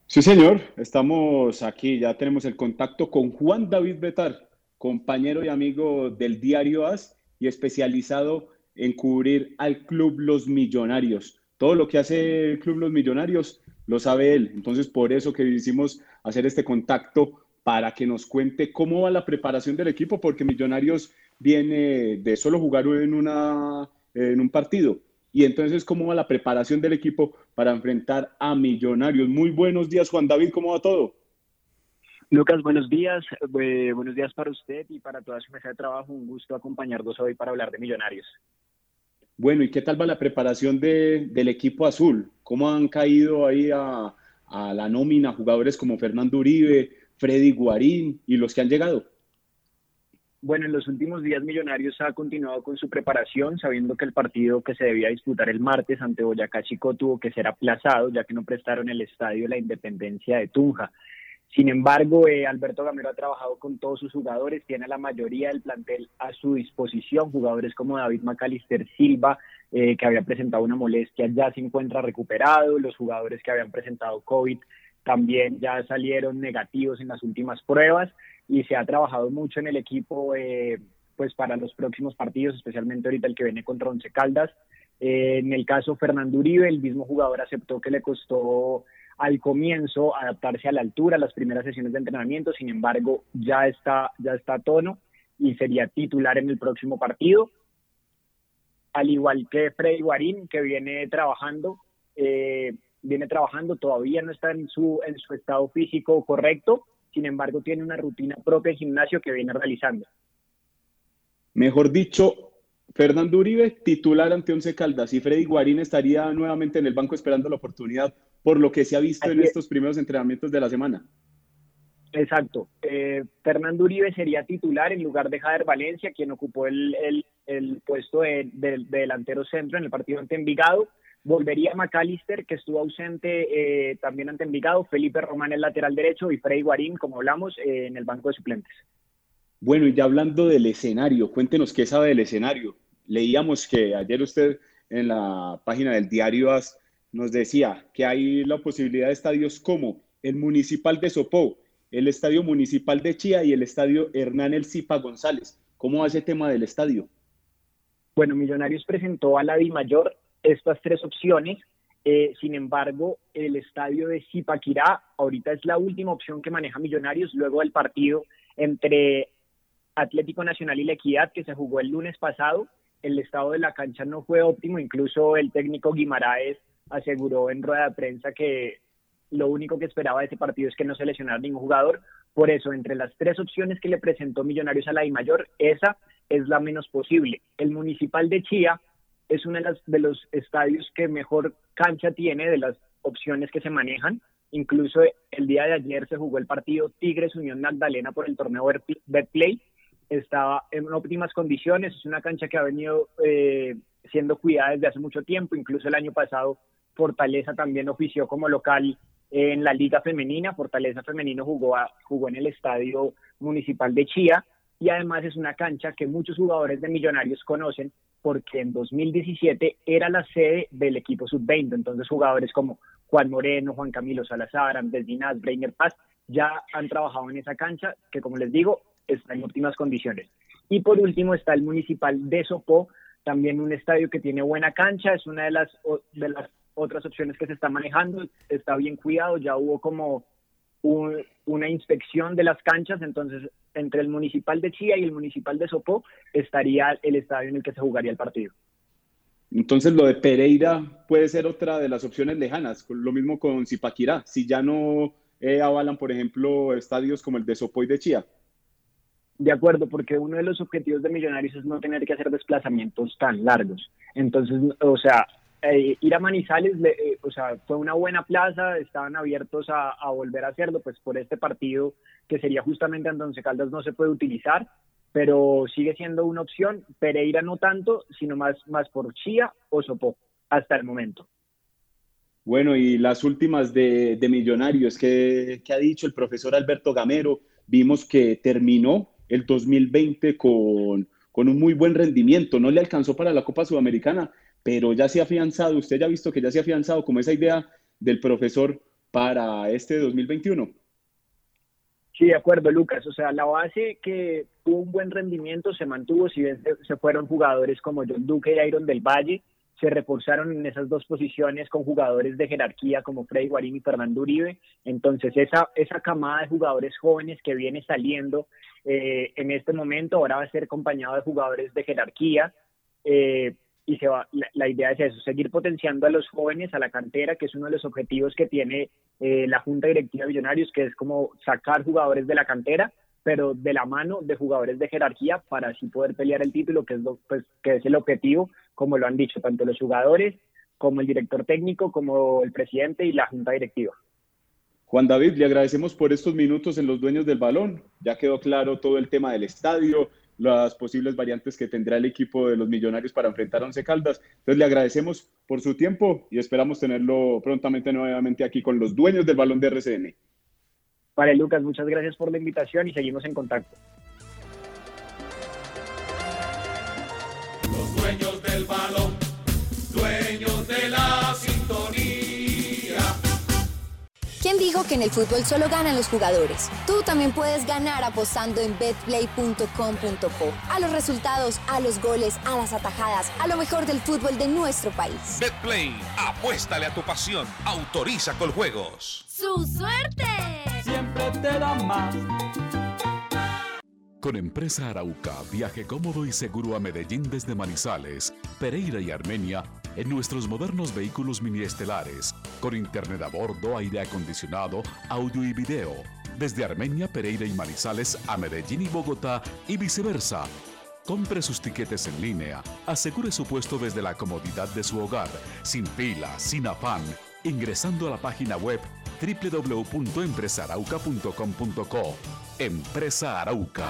Sí, señor, estamos aquí, ya tenemos el contacto con Juan David Betar, compañero y amigo del diario AS y especializado en cubrir al Club Los Millonarios. Todo lo que hace el Club Los Millonarios lo sabe él, entonces por eso que hicimos hacer este contacto para que nos cuente cómo va la preparación del equipo, porque Millonarios viene de solo jugar en, una, en un partido. Y entonces, ¿cómo va la preparación del equipo para enfrentar a Millonarios? Muy buenos días, Juan David, ¿cómo va todo? Lucas, buenos días. Eh, buenos días para usted y para toda su mesa de trabajo. Un gusto acompañarnos hoy para hablar de Millonarios. Bueno, ¿y qué tal va la preparación de, del equipo azul? ¿Cómo han caído ahí a, a la nómina jugadores como Fernando Uribe, Freddy Guarín y los que han llegado? Bueno, en los últimos días Millonarios ha continuado con su preparación, sabiendo que el partido que se debía disputar el martes ante Boyacá Chico tuvo que ser aplazado, ya que no prestaron el estadio La Independencia de Tunja. Sin embargo, eh, Alberto Gamero ha trabajado con todos sus jugadores, tiene a la mayoría del plantel a su disposición, jugadores como David Macalister Silva, eh, que había presentado una molestia, ya se encuentra recuperado, los jugadores que habían presentado COVID también ya salieron negativos en las últimas pruebas y se ha trabajado mucho en el equipo eh, pues para los próximos partidos, especialmente ahorita el que viene contra Once Caldas. Eh, en el caso Fernando Uribe, el mismo jugador aceptó que le costó al comienzo adaptarse a la altura, las primeras sesiones de entrenamiento, sin embargo ya está, ya está a tono y sería titular en el próximo partido. al igual que Freddy Guarín, que viene trabajando, eh, viene trabajando, todavía no está en su, en su estado físico correcto, sin embargo tiene una rutina propia de gimnasio que viene realizando. Mejor dicho, Fernando Uribe, titular ante Once Caldas, y Freddy Guarín estaría nuevamente en el banco esperando la oportunidad, por lo que se ha visto en estos primeros entrenamientos de la semana. Exacto. Eh, Fernando Uribe sería titular en lugar de Jader Valencia, quien ocupó el, puesto de, delantero centro en el partido ante Envigado. Volvería McAllister, que estuvo ausente eh, también ante Envigado, Felipe Román el lateral derecho y Freddy Guarín, como hablamos, eh, en el banco de suplentes. Bueno, y ya hablando del escenario, cuéntenos qué sabe del escenario. Leíamos que ayer usted en la página del diario AS nos decía que hay la posibilidad de estadios como el Municipal de Sopó, el Estadio Municipal de Chía y el Estadio Hernán El Cipa González. ¿Cómo va ese tema del estadio? Bueno, Millonarios presentó a la Mayor estas tres opciones. Eh, sin embargo, el estadio de Zipaquirá ahorita es la última opción que maneja Millonarios luego del partido entre Atlético Nacional y La Equidad que se jugó el lunes pasado. El estado de la cancha no fue óptimo, incluso el técnico Guimaraes aseguró en rueda de prensa que lo único que esperaba de ese partido es que no se lesionara ningún jugador. Por eso, entre las tres opciones que le presentó Millonarios a la I Mayor, esa es la menos posible. El Municipal de Chía es uno de, de los estadios que mejor cancha tiene de las opciones que se manejan. Incluso el día de ayer se jugó el partido Tigres Unión Magdalena por el torneo Betplay estaba en óptimas condiciones, es una cancha que ha venido eh, siendo cuidada desde hace mucho tiempo, incluso el año pasado Fortaleza también ofició como local en la Liga Femenina, Fortaleza Femenino jugó, jugó en el Estadio Municipal de Chía. Y además es una cancha que muchos jugadores de Millonarios conocen porque en 2017 era la sede del equipo sub-20, entonces jugadores como Juan Moreno, Juan Camilo Salazar, Andrés Dinaz, Breiner Paz, ya han trabajado en esa cancha que como les digo está en óptimas condiciones. Y por último está el Municipal de Sopó, también un estadio que tiene buena cancha, es una de las, de las otras opciones que se está manejando, está bien cuidado, ya hubo como una inspección de las canchas, entonces entre el Municipal de Chía y el Municipal de Sopó estaría el estadio en el que se jugaría el partido. Entonces lo de Pereira puede ser otra de las opciones lejanas, lo mismo con Zipaquirá, si ya no eh, avalan, por ejemplo, estadios como el de Sopó y de Chía. De acuerdo, porque uno de los objetivos de Millonarios es no tener que hacer desplazamientos tan largos. Entonces, o sea, eh, ir a Manizales, eh, o sea, fue una buena plaza, estaban abiertos a, volver a hacerlo, pues por este partido que sería justamente en Once Caldas no se puede utilizar, pero sigue siendo una opción. Pereira no tanto, sino más, más por Chía o Sopó, hasta el momento. Bueno, y las últimas de, de Millonarios, ¿qué, ¿qué ha dicho el profesor Alberto Gamero? Vimos que terminó el 2020 con, con un muy buen rendimiento. No le alcanzó para la Copa Sudamericana, pero ya se ha afianzado, usted ya ha visto que ya se ha afianzado como esa idea del profesor para este 2021. Sí, de acuerdo, Lucas. O sea, la base que tuvo un buen rendimiento se mantuvo, si bien se fueron jugadores como John Duque y Iron del Valle, se reforzaron en esas dos posiciones con jugadores de jerarquía como Freddy Guarín y Fernando Uribe. Entonces, esa, esa camada de jugadores jóvenes que viene saliendo eh, en este momento ahora va a ser acompañado de jugadores de jerarquía. Eh, y se va, la, idea es eso, seguir potenciando a los jóvenes, a la cantera, que es uno de los objetivos que tiene eh, la Junta Directiva de Millonarios, que es como sacar jugadores de la cantera, pero de la mano de jugadores de jerarquía para así poder pelear el título, que es, pues, que es el objetivo, como lo han dicho tanto los jugadores como el director técnico, como el presidente y la Junta Directiva. Juan David, le agradecemos por estos minutos en los dueños del balón. Ya quedó claro todo el tema del estadio, las posibles variantes que tendrá el equipo de los millonarios para enfrentar a Once Caldas. Entonces le agradecemos por su tiempo y esperamos tenerlo prontamente nuevamente aquí con los dueños del balón de RCN. Vale, Lucas, muchas gracias por la invitación y seguimos en contacto. Dijo que en el fútbol solo ganan los jugadores? Tú también puedes ganar apostando en betplay.com.co. A los resultados, a los goles, a las atajadas, a lo mejor del fútbol de nuestro país. Betplay, apuéstale a tu pasión, autoriza con juegos. ¡Su suerte! Siempre te da más. Con Empresa Arauca, viaje cómodo y seguro a Medellín desde Manizales, Pereira y Armenia en nuestros modernos vehículos miniestelares, con internet a bordo, aire acondicionado, audio y video, desde Armenia, Pereira y Manizales a Medellín y Bogotá y viceversa. Compre sus tiquetes en línea, asegure su puesto desde la comodidad de su hogar, sin fila, sin afán, ingresando a la página web www.empresarauca.com.co. Empresa Arauca.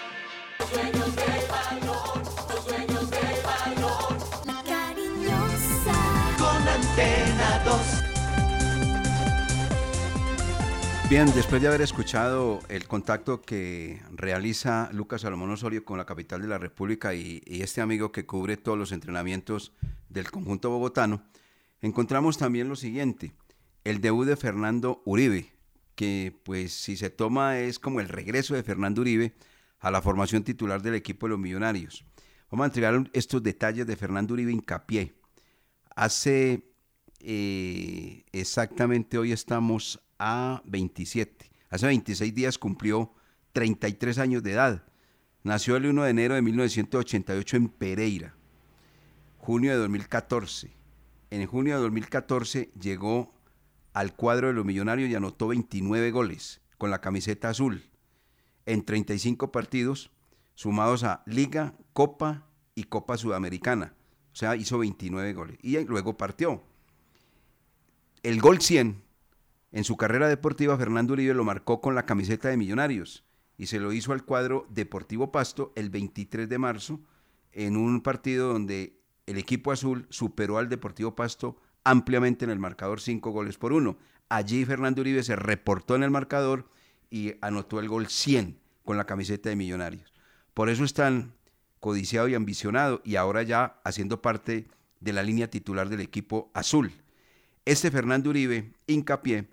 Bien, después de haber escuchado el contacto que realiza Lucas Salomón Osorio con la capital de la República y, este amigo que cubre todos los entrenamientos del conjunto bogotano, encontramos también lo siguiente, el debut de Fernando Uribe, que pues si se toma es como el regreso de Fernando Uribe a la formación titular del equipo de los Millonarios. Vamos a entregar estos detalles de Fernando Uribe Hincapié. Hace eh, exactamente hoy estamos a 27. Hace 26 días cumplió 33 años de edad. Nació el 1 de enero de 1988 en Pereira. Junio de 2014. En junio de 2014 llegó al cuadro de los millonarios y anotó 29 goles con la camiseta azul en 35 partidos sumados a Liga, Copa y Copa Sudamericana. O sea, hizo 29 goles y luego partió. El gol 100 en su carrera deportiva, Fernando Uribe lo marcó con la camiseta de Millonarios y se lo hizo al cuadro Deportivo Pasto el 23 de marzo en un partido donde el equipo azul superó al Deportivo Pasto ampliamente en el marcador 5 goles por 1. Allí Fernando Uribe se reportó en el marcador y anotó el gol 100 con la camiseta de Millonarios. Por eso es tan codiciado y ambicionado y ahora ya haciendo parte de la línea titular del equipo azul. Este Fernando Uribe, hincapié,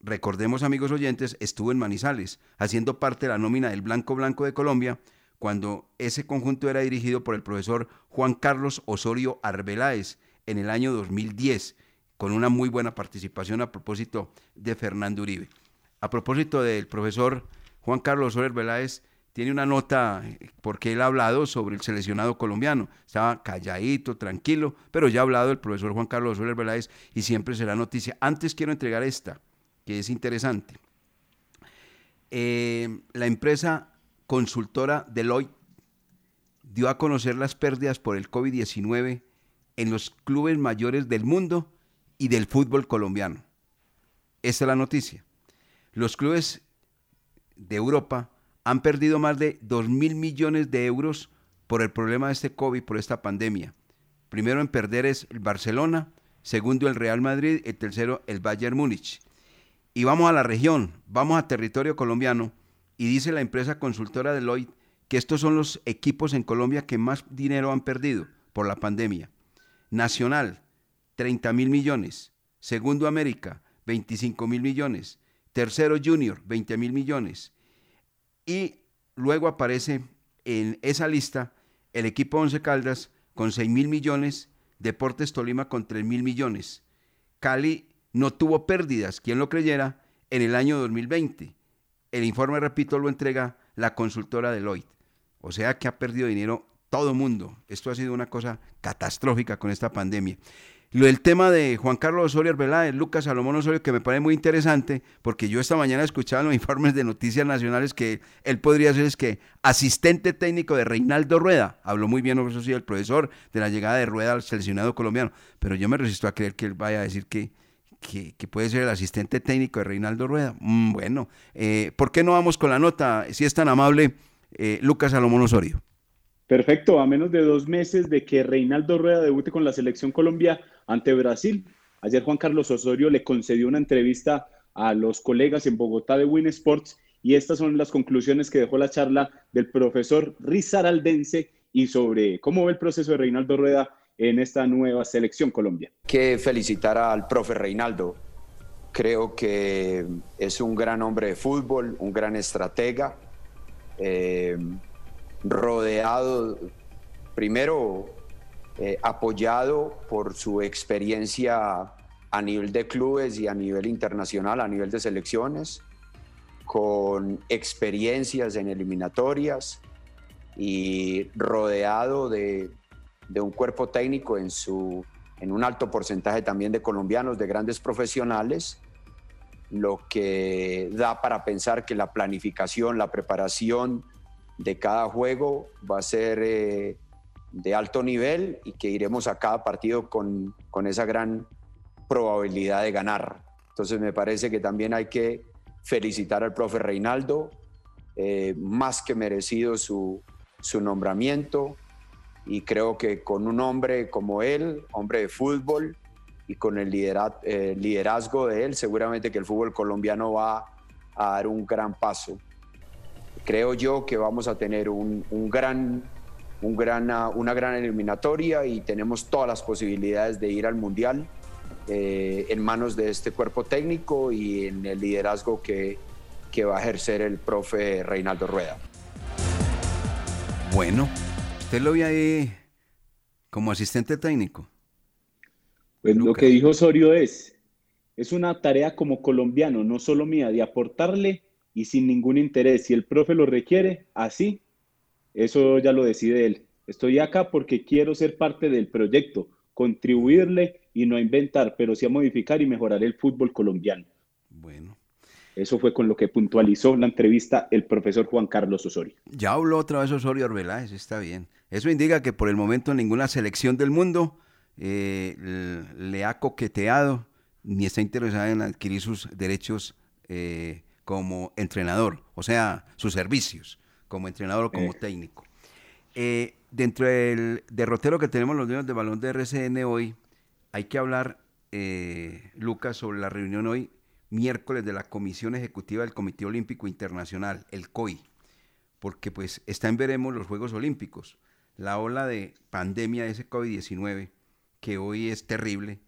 recordemos amigos oyentes, estuvo en Manizales, haciendo parte de la nómina del Blanco Blanco de Colombia, cuando ese conjunto era dirigido por el profesor Juan Carlos Osorio Arbeláez en el año 2010, con una muy buena participación a propósito de Fernando Uribe. A propósito del profesor Juan Carlos Osorio Arbeláez, tiene una nota porque él ha hablado sobre el seleccionado colombiano. Estaba calladito, tranquilo, pero ya ha hablado el profesor Juan Carlos Osorio Arbeláez y siempre será noticia. Antes quiero entregar esta es interesante. Eh, la empresa consultora Deloitte dio a conocer las pérdidas por el COVID-19 en los clubes mayores del mundo y del fútbol colombiano. Esta es la noticia. Los clubes de Europa han perdido más de 2 mil millones de euros por el problema de este COVID, por esta pandemia. Primero en perder es el Barcelona, segundo el Real Madrid y tercero el Bayern Múnich. Y vamos a la región, vamos a territorio colombiano y dice la empresa consultora Deloitte que estos son los equipos en Colombia que más dinero han perdido por la pandemia. Nacional, 30 mil millones. Segundo América, 25 mil millones. Tercero Junior, 20 mil millones. Y luego aparece en esa lista el equipo Once Caldas con 6 mil millones, Deportes Tolima con 3 mil millones. Cali no tuvo pérdidas, quien lo creyera, en el año 2020. El informe, repito, lo entrega la consultora Deloitte. O sea que ha perdido dinero todo mundo. Esto ha sido una cosa catastrófica con esta pandemia. Lo del tema de Juan Carlos Osorio Arbeláez, Lucas Salomón Osorio, que me parece muy interesante, porque yo esta mañana escuchaba los informes de Noticias Nacionales que él podría ser es que asistente técnico de Reinaldo Rueda. Habló muy bien, eso sí, el profesor de la llegada de Rueda al seleccionado colombiano. Pero yo me resisto a creer que él vaya a decir que, que, puede ser el asistente técnico de Reinaldo Rueda. Mm, bueno, eh, ¿por qué no vamos con la nota? Si es tan amable, eh, Lucas Salomón Osorio. Perfecto, a menos de dos meses de que Reinaldo Rueda debute con la selección Colombia ante Brasil. Ayer Juan Carlos Osorio le concedió una entrevista a los colegas en Bogotá de Win Sports y estas son las conclusiones que dejó la charla del profesor Rizaraldense y sobre cómo ve el proceso de Reinaldo Rueda en esta nueva selección Colombia. Que felicitar al profe Reinaldo. Creo que es un gran hombre de fútbol, un gran estratega. Eh, rodeado, primero eh, apoyado por su experiencia a nivel de clubes y a nivel internacional, a nivel de selecciones, con experiencias en eliminatorias y rodeado de, un cuerpo técnico en, su, en un alto porcentaje también de colombianos, de grandes profesionales, lo que da para pensar que la planificación, la preparación, de cada juego va a ser eh, de alto nivel y que iremos a cada partido con, esa gran probabilidad de ganar. Entonces me parece que también hay que felicitar al profe Reinaldo, eh, más que merecido su, nombramiento y creo que con un hombre como él, hombre de fútbol y con el eh, liderazgo de él, seguramente que el fútbol colombiano va a dar un gran paso creo yo que vamos a tener un, gran, un gran, una gran eliminatoria y tenemos todas las posibilidades de ir al Mundial eh, en manos de este cuerpo técnico y en el liderazgo que, que va a ejercer el profe Reinaldo Rueda. Bueno, usted lo ve ahí como asistente técnico. Pues lo que dijo Osorio es, es una tarea como colombiano, no solo mía, de aportarle y sin ningún interés. Si el profe lo requiere, así, eso ya lo decide él. Estoy acá porque quiero ser parte del proyecto, contribuirle y no a inventar, pero sí a modificar y mejorar el fútbol colombiano. Bueno. Eso fue con lo que puntualizó la entrevista el profesor Juan Carlos Osorio. Ya habló otra vez Osorio Arbeláez, está bien. Eso indica que por el momento ninguna selección del mundo eh, le ha coqueteado ni está interesada en adquirir sus derechos eh, como entrenador, o sea, sus servicios como entrenador o como eh. técnico. Eh, dentro del derrotero que tenemos los niños de balón de RCN hoy, hay que hablar, Lucas, sobre la reunión hoy, miércoles, de la Comisión Ejecutiva del Comité Olímpico Internacional, el COI, porque pues está en veremos los Juegos Olímpicos. La ola de pandemia de ese COVID-19, que hoy es terrible,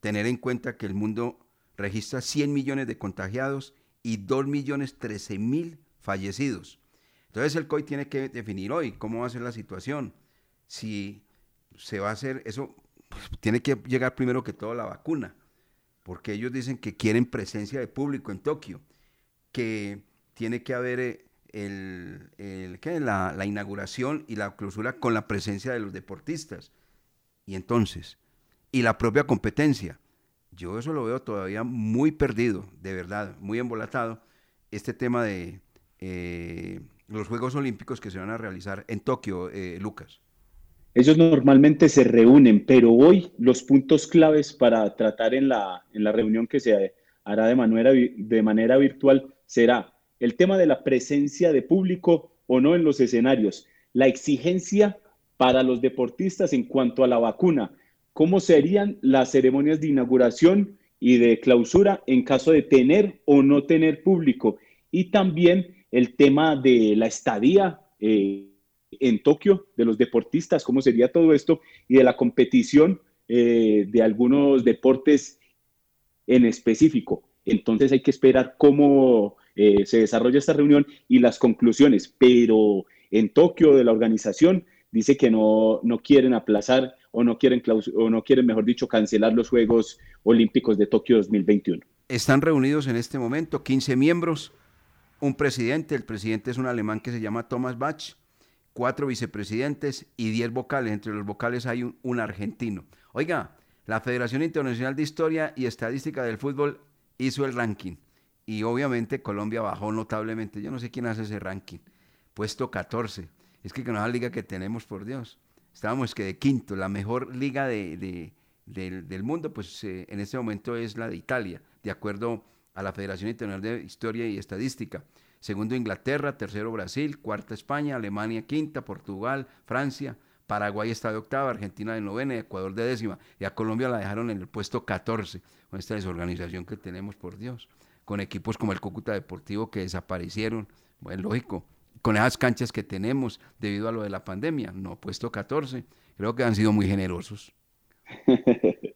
tener en cuenta que el mundo registra 100 millones de contagiados y 2.013.000 fallecidos. Entonces el COI tiene que definir hoy cómo va a ser la situación. Si se va a hacer eso, pues, tiene que llegar primero que todo la vacuna, porque ellos dicen que quieren presencia de público en Tokio, que tiene que haber eh, el, La, la inauguración y la clausura con la presencia de los deportistas. Y entonces, y la propia competencia. Yo eso lo veo todavía muy perdido, de verdad, muy embolatado, este tema de eh, los Juegos Olímpicos que se van a realizar en Tokio, eh, Lucas. Ellos normalmente se reúnen, pero hoy los puntos claves para tratar en la, en la reunión que se hará de manera, de manera virtual será el tema de la presencia de público o no en los escenarios, la exigencia para los deportistas en cuanto a la vacuna, cómo serían las ceremonias de inauguración y de clausura en caso de tener o no tener público. Y también el tema de la estadía eh, en Tokio de los deportistas, cómo sería todo esto, y de la competición eh, de algunos deportes en específico. Entonces hay que esperar cómo eh, se desarrolla esta reunión y las conclusiones. Pero en Tokio de la organización dice que no, no quieren aplazar o no quieren, o no quieren, mejor dicho, cancelar los Juegos Olímpicos de Tokio 2021. Están reunidos en este momento 15 miembros, un presidente, el presidente es un alemán que se llama Thomas Bach, cuatro vicepresidentes y 10 vocales, entre los vocales hay un, argentino. Oiga, La Federación Internacional de Historia y Estadística del Fútbol hizo el ranking y obviamente Colombia bajó notablemente. Yo no sé quién hace ese ranking. Puesto 14. Es que con la liga que tenemos, por Dios. Estábamos que de quinto, la mejor liga de, del, mundo, pues eh, en este momento es la de Italia, de acuerdo a la Federación Internacional de Historia y Estadística. Segundo Inglaterra, tercero Brasil, cuarta España, Alemania quinta, Portugal, Francia, Paraguay está de octava, Argentina de novena, Ecuador de décima, y a Colombia la dejaron en el puesto 14, con esta desorganización que tenemos, por Dios, con equipos como el Cúcuta Deportivo que desaparecieron, bueno, lógico, con esas canchas que tenemos debido a lo de la pandemia, no, puesto 14, creo que han sido muy generosos.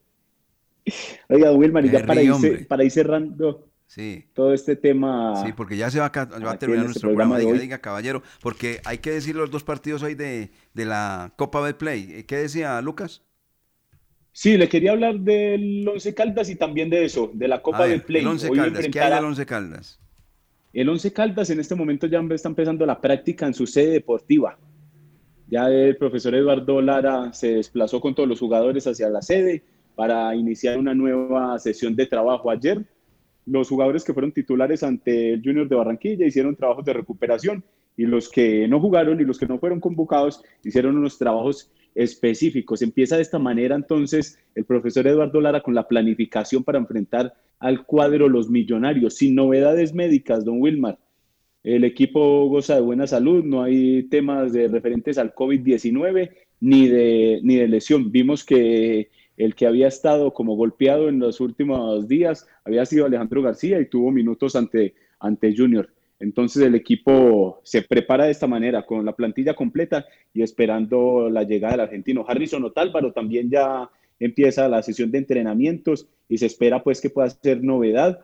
Oiga, Wilmar, ya para para ir cerrando, Sí. Todo este tema. Sí, porque ya se va a, terminar nuestro este programa. diga, diga, caballero, porque hay que decir los dos partidos hoy de, la Copa Betplay. Eh, ¿Qué decía Lucas? Sí, le quería hablar del Once Caldas y también de eso, de la Copa Betplay. El Once Caldas, ¿qué hay del Once Caldas? El Once Caldas en este momento ya está empezando la práctica en su sede deportiva. Ya el profesor Eduardo Lara se desplazó con todos los jugadores hacia la sede para iniciar una nueva sesión de trabajo ayer los jugadores que fueron titulares ante el Junior de Barranquilla hicieron trabajos de recuperación y los que no jugaron y los que no fueron convocados hicieron unos trabajos específicos. Empieza de esta manera entonces el profesor Eduardo Lara con la planificación para enfrentar al cuadro Los Millonarios, sin novedades médicas, don Wilmar. El equipo goza de buena salud, no hay temas de referentes al COVID-19 ni de, ni de lesión. Vimos que el que había estado como golpeado en los últimos días había sido Alejandro García y tuvo minutos ante, ante Junior. Entonces el equipo se prepara de esta manera, con la plantilla completa y esperando la llegada del argentino. Harrison Otálvaro también ya empieza la sesión de entrenamientos y se espera pues que pueda ser novedad